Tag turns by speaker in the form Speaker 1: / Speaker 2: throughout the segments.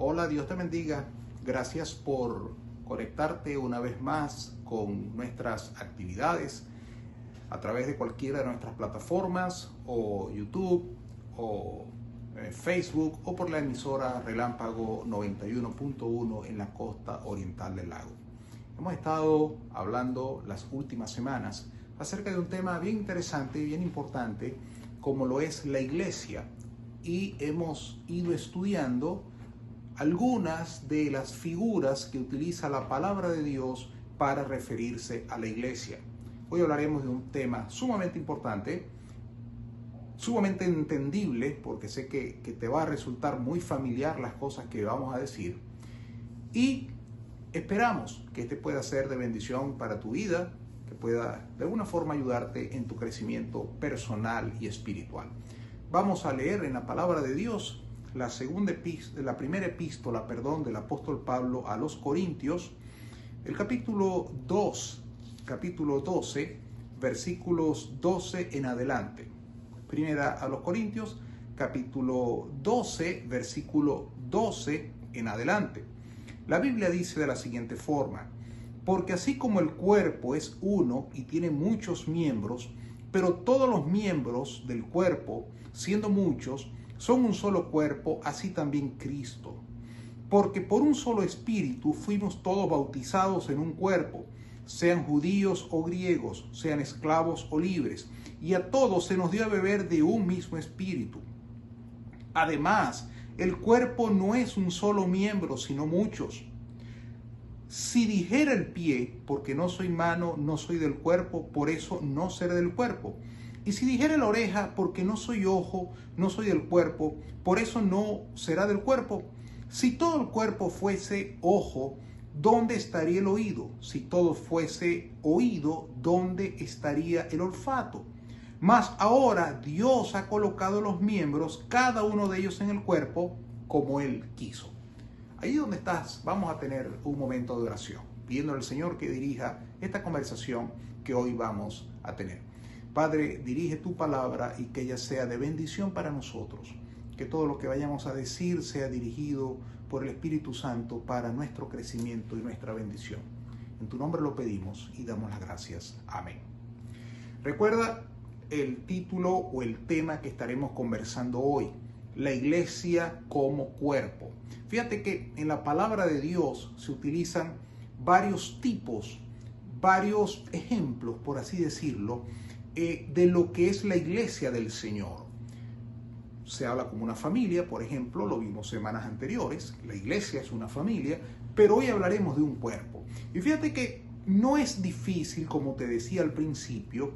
Speaker 1: Hola, Dios te bendiga. Gracias por conectarte una vez más con nuestras actividades a través de cualquiera de nuestras plataformas o YouTube o eh, Facebook o por la emisora Relámpago 91.1 en la costa oriental del lago. Hemos estado hablando las últimas semanas acerca de un tema bien interesante y bien importante como lo es la iglesia y hemos ido estudiando algunas de las figuras que utiliza la palabra de Dios para referirse a la iglesia. Hoy hablaremos de un tema sumamente importante, sumamente entendible, porque sé que, que, te va a resultar muy familiar las cosas que vamos a decir. Y esperamos que este pueda ser de bendición para tu vida, que pueda de alguna forma ayudarte en tu crecimiento personal y espiritual. Vamos a leer en la palabra de Dios la segunda la primera epístola, perdón, del apóstol Pablo a los Corintios, el capítulo 2, capítulo 12, versículos 12 en adelante. Primera a los Corintios, capítulo 12, versículo 12 en adelante. La Biblia dice de la siguiente forma: Porque así como el cuerpo es uno y tiene muchos miembros, pero todos los miembros del cuerpo, siendo muchos, son un solo cuerpo, así también Cristo. Porque por un solo espíritu fuimos todos bautizados en un cuerpo, sean judíos o griegos, sean esclavos o libres, y a todos se nos dio a beber de un mismo espíritu. Además, el cuerpo no es un solo miembro, sino muchos. Si dijera el pie, porque no soy mano, no soy del cuerpo, por eso no seré del cuerpo. Y si dijera la oreja, porque no soy ojo, no soy del cuerpo, por eso no será del cuerpo. Si todo el cuerpo fuese ojo, ¿dónde estaría el oído? Si todo fuese oído, ¿dónde estaría el olfato? Mas ahora Dios ha colocado los miembros, cada uno de ellos en el cuerpo, como Él quiso. Ahí donde estás, vamos a tener un momento de oración, pidiendo al Señor que dirija esta conversación que hoy vamos a tener. Padre, dirige tu palabra y que ella sea de bendición para nosotros. Que todo lo que vayamos a decir sea dirigido por el Espíritu Santo para nuestro crecimiento y nuestra bendición. En tu nombre lo pedimos y damos las gracias. Amén. Recuerda el título o el tema que estaremos conversando hoy, la iglesia como cuerpo. Fíjate que en la palabra de Dios se utilizan varios tipos, varios ejemplos, por así decirlo, eh, de lo que es la iglesia del Señor. Se habla como una familia, por ejemplo, lo vimos semanas anteriores, la iglesia es una familia, pero hoy hablaremos de un cuerpo. Y fíjate que no es difícil, como te decía al principio,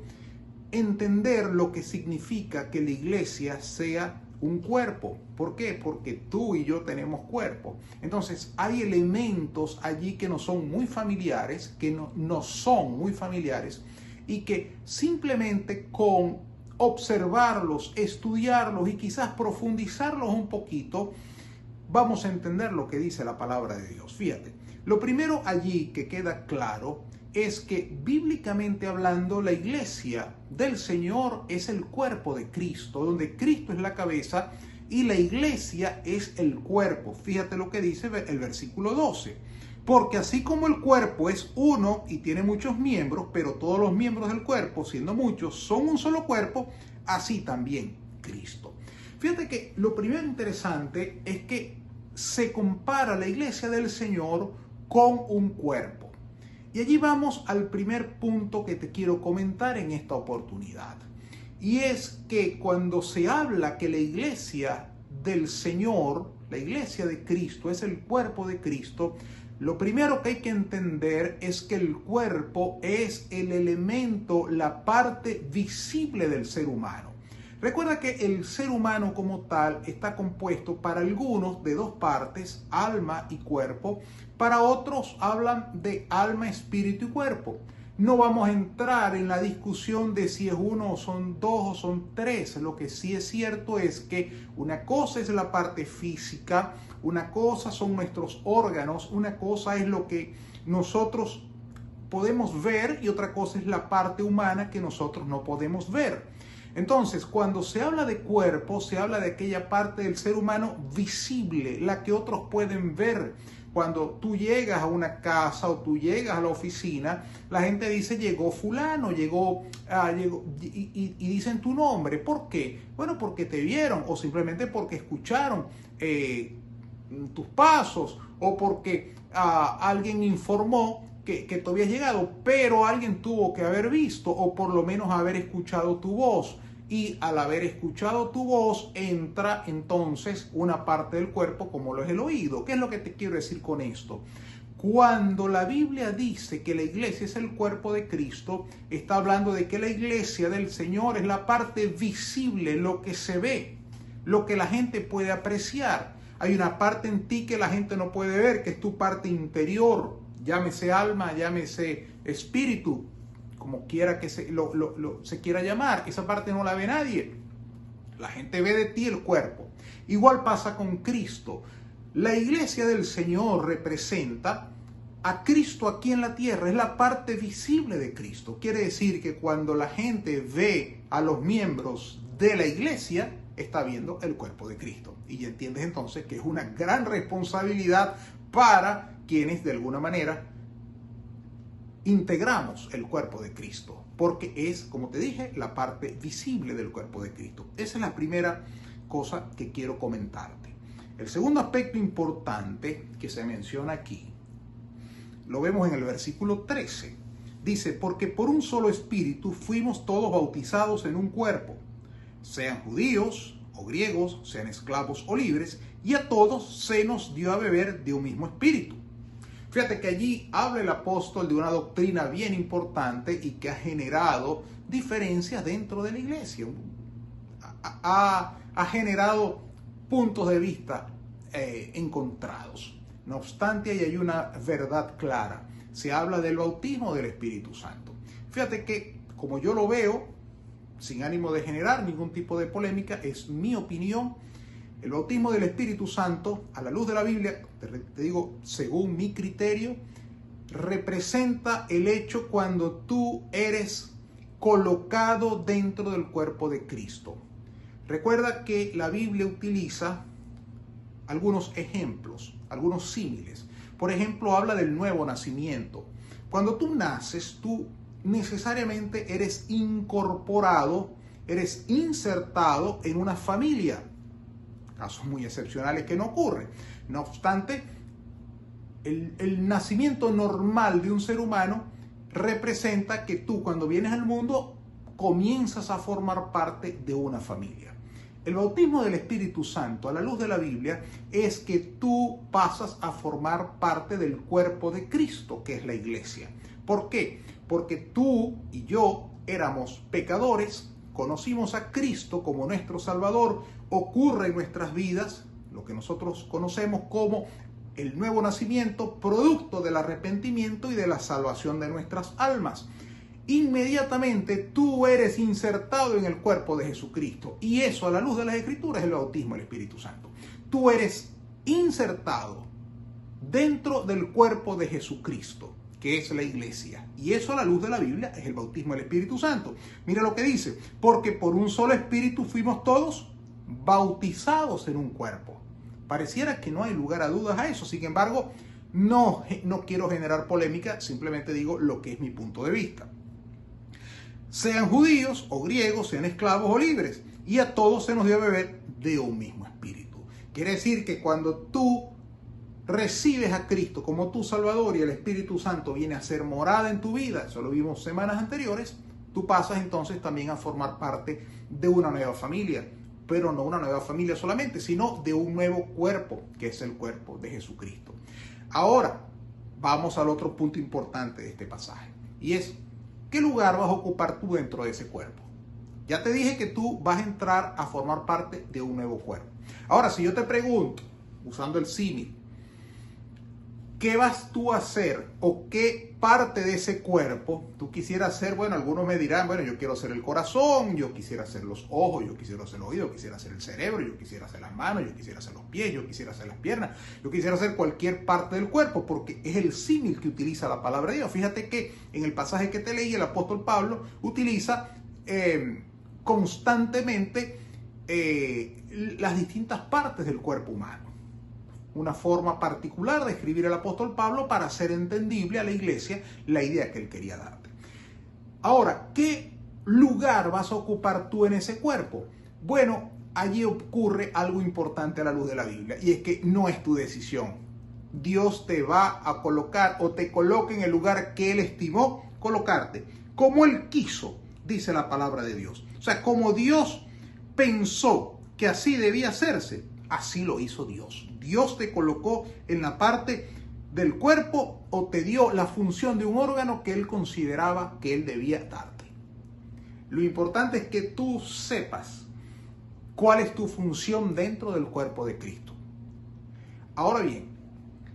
Speaker 1: entender lo que significa que la iglesia sea un cuerpo. ¿Por qué? Porque tú y yo tenemos cuerpo. Entonces hay elementos allí que no son muy familiares, que no, no son muy familiares, y que simplemente con observarlos, estudiarlos y quizás profundizarlos un poquito, vamos a entender lo que dice la palabra de Dios. Fíjate, lo primero allí que queda claro es que bíblicamente hablando la iglesia del Señor es el cuerpo de Cristo, donde Cristo es la cabeza y la iglesia es el cuerpo. Fíjate lo que dice el versículo 12. Porque así como el cuerpo es uno y tiene muchos miembros, pero todos los miembros del cuerpo, siendo muchos, son un solo cuerpo, así también Cristo. Fíjate que lo primero interesante es que se compara la iglesia del Señor con un cuerpo. Y allí vamos al primer punto que te quiero comentar en esta oportunidad. Y es que cuando se habla que la iglesia del Señor, la iglesia de Cristo, es el cuerpo de Cristo, lo primero que hay que entender es que el cuerpo es el elemento, la parte visible del ser humano. Recuerda que el ser humano como tal está compuesto para algunos de dos partes, alma y cuerpo, para otros hablan de alma, espíritu y cuerpo. No vamos a entrar en la discusión de si es uno o son dos o son tres. Lo que sí es cierto es que una cosa es la parte física, una cosa son nuestros órganos, una cosa es lo que nosotros podemos ver y otra cosa es la parte humana que nosotros no podemos ver. Entonces, cuando se habla de cuerpo, se habla de aquella parte del ser humano visible, la que otros pueden ver. Cuando tú llegas a una casa o tú llegas a la oficina, la gente dice llegó fulano, llegó, ah, llegó y, dicen tu nombre. ¿Por qué? Bueno, porque te vieron o simplemente porque escucharon eh, tus pasos o porque ah, alguien informó que, que tú habías llegado, pero alguien tuvo que haber visto o por lo menos haber escuchado tu voz y al haber escuchado tu voz entra entonces una parte del cuerpo como lo es el oído. ¿Qué es lo que te quiero decir con esto? Cuando la Biblia dice que la iglesia es el cuerpo de Cristo, está hablando de que la iglesia del Señor es la parte visible, lo que se ve, lo que la gente puede apreciar. Hay una parte en ti que la gente no puede ver, que es tu parte interior, llámese alma, llámese espíritu, como quiera que se, lo, se quiera llamar, esa parte no la ve nadie. La gente ve de ti el cuerpo. Igual pasa con Cristo. La iglesia del Señor representa a Cristo aquí en la tierra, es la parte visible de Cristo. Quiere decir que cuando la gente ve a los miembros de la iglesia, está viendo el cuerpo de Cristo. Y entiendes entonces que es una gran responsabilidad para quienes de alguna manera integramos el cuerpo de Cristo, porque es, como te dije, la parte visible del cuerpo de Cristo. Esa es la primera cosa que quiero comentarte. El segundo aspecto importante que se menciona aquí, lo vemos en el versículo 13. Dice, porque por un solo espíritu fuimos todos bautizados en un cuerpo, sean judíos o griegos, sean esclavos o libres, y a todos se nos dio a beber de un mismo espíritu Fíjate que allí habla el apóstol de una doctrina bien importante y que ha generado diferencias dentro de la iglesia. Ha, generado puntos de vista eh, encontrados. No obstante, ahí hay una verdad clara. Se habla del bautismo del Espíritu Santo. Fíjate que, como yo lo veo, sin ánimo de generar ningún tipo de polémica, es mi opinión el bautismo del Espíritu Santo, a la luz de la Biblia, te, digo, según mi criterio, representa el hecho cuando tú eres colocado dentro del cuerpo de Cristo. Recuerda que la Biblia utiliza algunos ejemplos, algunos símiles. Por ejemplo, habla del nuevo nacimiento. Cuando tú naces, tú necesariamente eres incorporado, eres insertado en una familia casos muy excepcionales que no ocurren. No obstante, el, nacimiento normal de un ser humano representa que tú cuando vienes al mundo comienzas a formar parte de una familia. El bautismo del Espíritu Santo a la luz de la Biblia es que tú pasas a formar parte del cuerpo de Cristo, que es la iglesia. ¿Por qué? Porque tú y yo éramos pecadores, conocimos a Cristo como nuestro Salvador, ocurre en nuestras vidas lo que nosotros conocemos como el nuevo nacimiento, producto del arrepentimiento y de la salvación de nuestras almas. Inmediatamente tú eres insertado en el cuerpo de Jesucristo. Y eso a la luz de las Escrituras es el bautismo del Espíritu Santo. Tú eres insertado dentro del cuerpo de Jesucristo que es la iglesia. Y eso a la luz de la Biblia es el bautismo del Espíritu Santo. Mira lo que dice, porque por un solo Espíritu fuimos todos bautizados en un cuerpo. Pareciera que no hay lugar a dudas a eso, sin embargo, no, no quiero generar polémica, simplemente digo lo que es mi punto de vista. Sean judíos o griegos, sean esclavos o libres, y a todos se nos dio a beber de un mismo espíritu. Quiere decir que cuando tú recibes a Cristo como tu Salvador y el Espíritu Santo viene a ser morada en tu vida, eso lo vimos semanas anteriores, tú pasas entonces también a formar parte de una nueva familia, pero no una nueva familia solamente, sino de un nuevo cuerpo, que es el cuerpo de Jesucristo. Ahora, vamos al otro punto importante de este pasaje, y es, ¿qué lugar vas a ocupar tú dentro de ese cuerpo? Ya te dije que tú vas a entrar a formar parte de un nuevo cuerpo. Ahora, si yo te pregunto, usando el símil, ¿qué vas tú a hacer o qué parte de ese cuerpo tú quisieras hacer? Bueno, algunos me dirán, bueno, yo quiero hacer el corazón, yo quisiera hacer los ojos, yo quisiera hacer el oído, yo quisiera hacer el cerebro, yo quisiera hacer las manos, yo quisiera hacer los pies, yo quisiera hacer las piernas, yo quisiera hacer cualquier parte del cuerpo, porque es el símil que utiliza la palabra de Dios. Fíjate que en el pasaje que te leí, el apóstol Pablo utiliza... Eh, constantemente eh, las distintas partes del cuerpo humano. Una forma particular de escribir el apóstol Pablo para hacer entendible a la iglesia la idea que él quería darte. Ahora, ¿qué lugar vas a ocupar tú en ese cuerpo? Bueno, allí ocurre algo importante a la luz de la Biblia y es que no es tu decisión. Dios te va a colocar o te coloca en el lugar que Él estimó colocarte, como Él quiso, dice la palabra de Dios. O sea, como Dios pensó que así debía hacerse, así lo hizo Dios. Dios te colocó en la parte del cuerpo o te dio la función de un órgano que Él consideraba que Él debía darte. Lo importante es que tú sepas cuál es tu función dentro del cuerpo de Cristo. Ahora bien,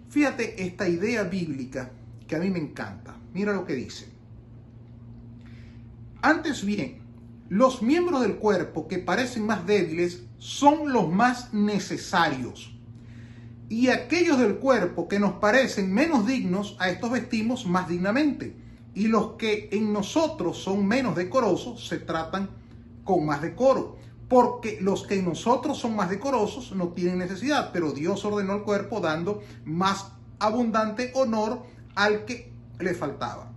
Speaker 1: fíjate esta idea bíblica que a mí me encanta. Mira lo que dice. Antes bien, los miembros del cuerpo que parecen más débiles son los más necesarios. Y aquellos del cuerpo que nos parecen menos dignos, a estos vestimos más dignamente. Y los que en nosotros son menos decorosos, se tratan con más decoro. Porque los que en nosotros son más decorosos no tienen necesidad, pero Dios ordenó al cuerpo dando más abundante honor al que le faltaba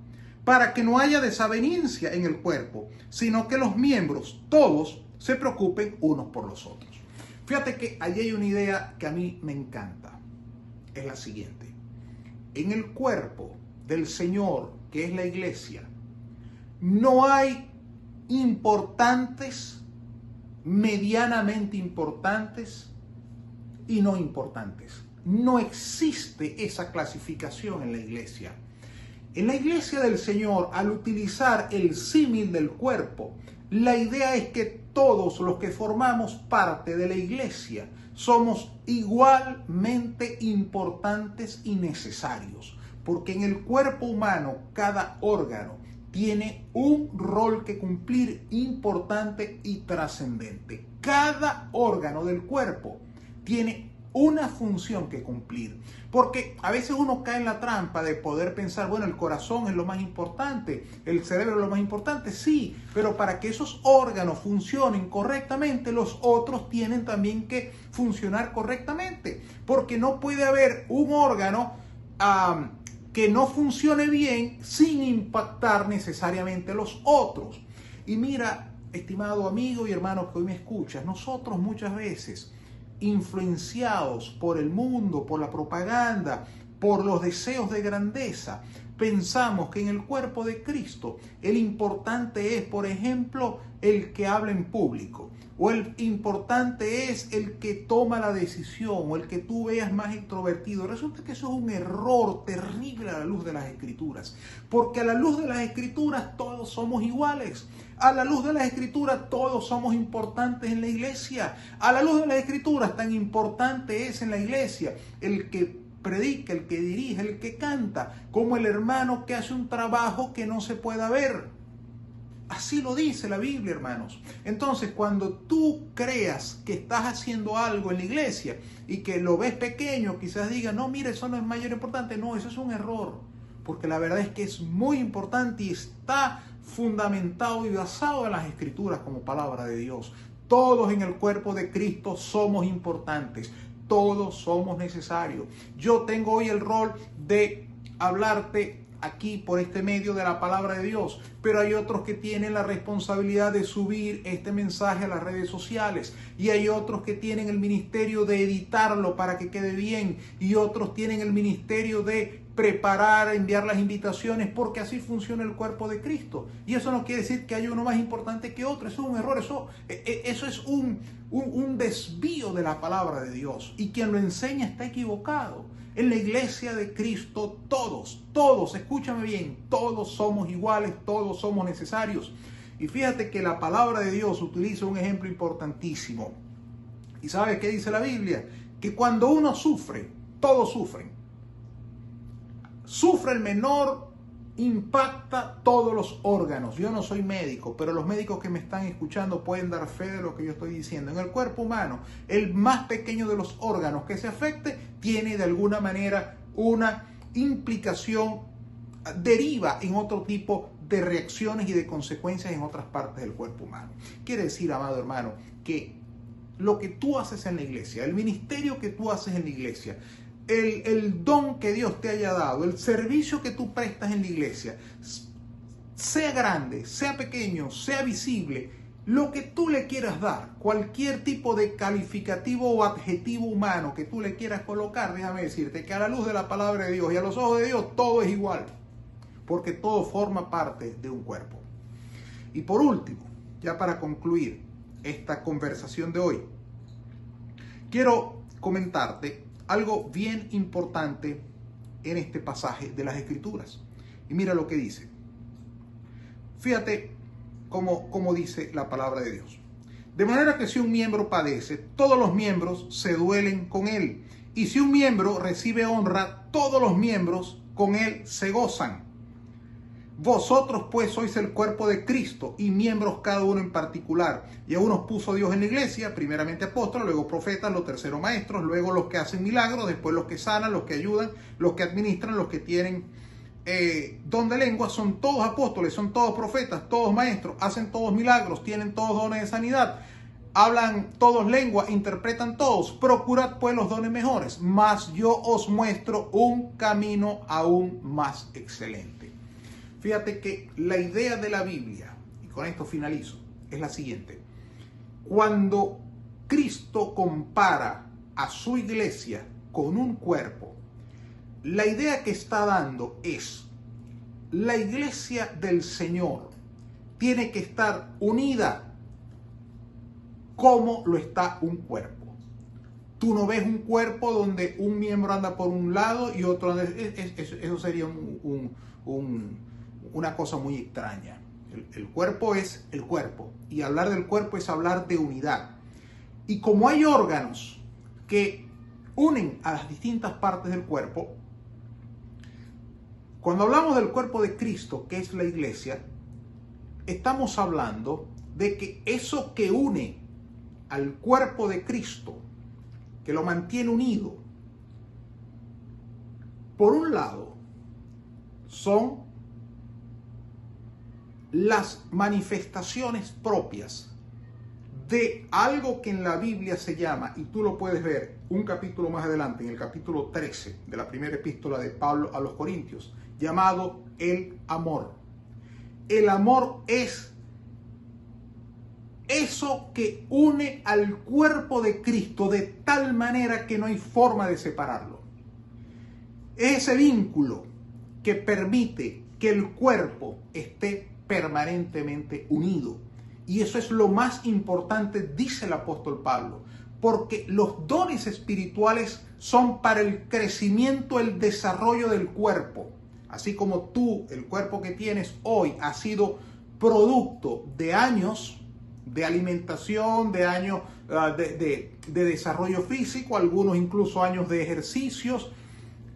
Speaker 1: para que no haya desaveniencia en el cuerpo, sino que los miembros, todos, se preocupen unos por los otros. Fíjate que allí hay una idea que a mí me encanta. Es la siguiente. En el cuerpo del Señor, que es la iglesia, no hay importantes, medianamente importantes y no importantes. No existe esa clasificación en la iglesia. En la iglesia del Señor, al utilizar el símil del cuerpo, la idea es que todos los que formamos parte de la iglesia somos igualmente importantes y necesarios, porque en el cuerpo humano cada órgano tiene un rol que cumplir importante y trascendente. Cada órgano del cuerpo tiene una función que cumplir. Porque a veces uno cae en la trampa de poder pensar, bueno, el corazón es lo más importante, el cerebro es lo más importante, sí, pero para que esos órganos funcionen correctamente, los otros tienen también que funcionar correctamente. Porque no puede haber un órgano que no funcione bien sin impactar necesariamente los otros. Y mira, estimado amigo y hermano que hoy me escuchas, nosotros muchas veces influenciados por el mundo, por la propaganda, por los deseos de grandeza, pensamos que en el cuerpo de Cristo el importante es, por ejemplo, el que habla en público, o el importante es el que toma la decisión, o el que tú veas más introvertido. Resulta que eso es un error terrible a la luz de las escrituras, porque a la luz de las escrituras todos somos iguales. A la luz de las escrituras todos somos importantes en la iglesia. A la luz de las escrituras tan importante es en la iglesia el que predica, el que dirige, el que canta, como el hermano que hace un trabajo que no se pueda ver. Así lo dice la Biblia, hermanos. Entonces, cuando tú creas que estás haciendo algo en la iglesia y que lo ves pequeño, quizás diga, no, mire, eso no es mayor importante. No, eso es un error. Porque la verdad es que es muy importante y está fundamentado y basado en las escrituras como palabra de Dios. Todos en el cuerpo de Cristo somos importantes, todos somos necesarios. Yo tengo hoy el rol de hablarte aquí por este medio de la palabra de Dios, pero hay otros que tienen la responsabilidad de subir este mensaje a las redes sociales y hay otros que tienen el ministerio de editarlo para que quede bien y otros tienen el ministerio de preparar, enviar las invitaciones, porque así funciona el cuerpo de Cristo. Y eso no quiere decir que haya uno más importante que otro, eso es un error, eso, e, e, es un, un, desvío de la palabra de Dios. Y quien lo enseña está equivocado. En la iglesia de Cristo todos, todos, escúchame bien, todos somos iguales, todos somos necesarios. Y fíjate que la palabra de Dios utiliza un ejemplo importantísimo. ¿Y sabe qué dice la Biblia? Que cuando uno sufre, todos sufren sufre el menor, impacta todos los órganos. Yo no soy médico, pero los médicos que me están escuchando pueden dar fe de lo que yo estoy diciendo. En el cuerpo humano, el más pequeño de los órganos que se afecte tiene de alguna manera una implicación deriva en otro tipo de reacciones y de consecuencias en otras partes del cuerpo humano. Quiere decir, amado hermano, que lo que tú haces en la iglesia, el ministerio que tú haces en la iglesia, el, don que Dios te haya dado, el servicio que tú prestas en la iglesia, sea grande, sea pequeño, sea visible, lo que tú le quieras dar, cualquier tipo de calificativo o adjetivo humano que tú le quieras colocar, déjame decirte que a la luz de la palabra de Dios y a los ojos de Dios todo es igual, porque todo forma parte de un cuerpo. Y por último, ya para concluir esta conversación de hoy, quiero comentarte algo bien importante en este pasaje de las Escrituras. Y mira lo que dice. Fíjate como, como dice la palabra de Dios. De manera que si un miembro padece, todos los miembros se duelen con él. Y si un miembro recibe honra, todos los miembros con él se gozan. Vosotros pues sois el cuerpo de Cristo y miembros cada uno en particular. Y a unos puso Dios en la iglesia, primeramente apóstoles, luego profetas, los terceros maestros, luego los que hacen milagros, después los que sanan, los que ayudan, los que administran, los que tienen eh, don de lengua son todos apóstoles, son todos profetas, todos maestros, hacen todos milagros, tienen todos dones de sanidad, hablan todos lengua, interpretan todos. Procurad pues los dones mejores, mas yo os muestro un camino aún más excelente. Fíjate que la idea de la Biblia, y con esto finalizo, es la siguiente. Cuando Cristo compara a su iglesia con un cuerpo, la idea que está dando es, la iglesia del Señor tiene que estar unida como lo está un cuerpo. Tú no ves un cuerpo donde un miembro anda por un lado y otro anda... Eso sería una cosa muy extraña. el cuerpo es el cuerpo y hablar del cuerpo es hablar de unidad. Y como hay órganos que unen a las distintas partes del cuerpo, cuando hablamos del cuerpo de Cristo, que es la iglesia, estamos hablando de que eso que une al cuerpo de Cristo, que lo mantiene unido, por un lado, son las manifestaciones propias de algo que en la Biblia se llama, y tú lo puedes ver un capítulo más adelante, en el capítulo 13 de la primera epístola de Pablo a los Corintios, llamado el amor. El amor es eso que une al cuerpo de Cristo de tal manera que no hay forma de separarlo. Es ese vínculo que permite que el cuerpo esté permanentemente unido. Y eso es lo más importante, dice el apóstol Pablo, porque los dones espirituales son para el crecimiento, el desarrollo del cuerpo. Así como tú, el cuerpo que tienes hoy, ha sido producto de años de alimentación, de años ah, de, desarrollo físico, algunos incluso años de ejercicios,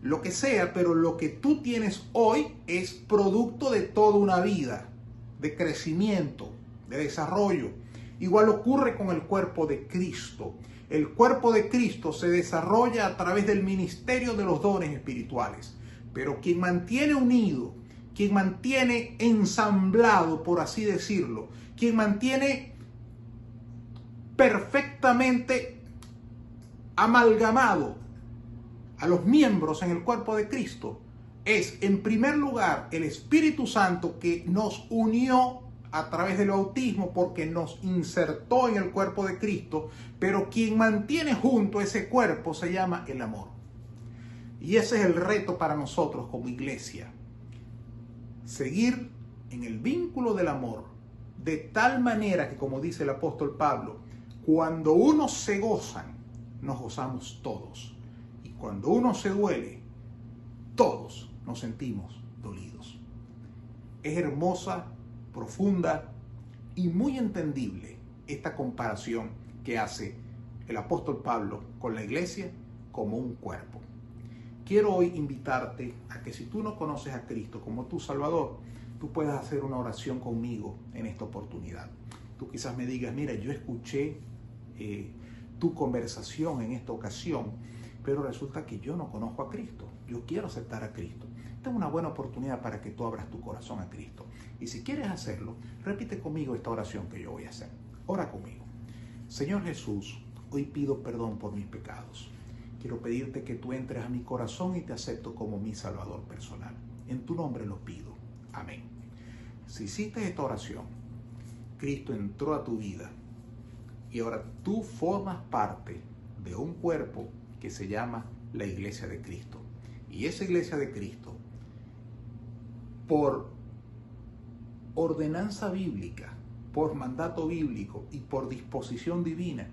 Speaker 1: lo que sea, pero lo que tú tienes hoy es producto de toda una vida, de crecimiento, de desarrollo. Igual ocurre con el cuerpo de Cristo. El cuerpo de Cristo se desarrolla a través del ministerio de los dones espirituales. Pero quien mantiene unido, quien mantiene ensamblado, por así decirlo, quien mantiene perfectamente amalgamado a los miembros en el cuerpo de Cristo, es en primer lugar el Espíritu Santo que nos unió a través del bautismo porque nos insertó en el cuerpo de Cristo, pero quien mantiene junto ese cuerpo se llama el amor. Y ese es el reto para nosotros como iglesia. Seguir en el vínculo del amor de tal manera que, como dice el apóstol Pablo, cuando uno se gozan, nos gozamos todos. Y cuando uno se duele, todos nos sentimos dolidos. Es hermosa, profunda y muy entendible esta comparación que hace el apóstol Pablo con la iglesia como un cuerpo. Quiero hoy invitarte a que si tú no conoces a Cristo como tu Salvador, tú puedas hacer una oración conmigo en esta oportunidad. Tú quizás me digas, mira, yo escuché eh, tu conversación en esta ocasión pero resulta que yo no conozco a Cristo. Yo quiero aceptar a Cristo. Esta es una buena oportunidad para que tú abras tu corazón a Cristo. Y si quieres hacerlo, repite conmigo esta oración que yo voy a hacer. Ora conmigo. Señor Jesús, hoy pido perdón por mis pecados. Quiero pedirte que tú entres a mi corazón y te acepto como mi Salvador personal. En tu nombre lo pido. Amén. Si hiciste esta oración, Cristo entró a tu vida y ahora tú formas parte de un cuerpo que se llama la iglesia de Cristo. Y esa iglesia de Cristo, por ordenanza bíblica, por mandato bíblico y por disposición divina,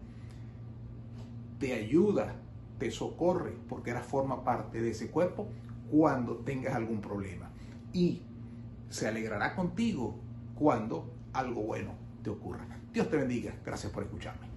Speaker 1: te ayuda, te socorre, porque ahora forma parte de ese cuerpo cuando tengas algún problema. Y se alegrará contigo cuando algo bueno te ocurra. Dios te bendiga. Gracias por escucharme.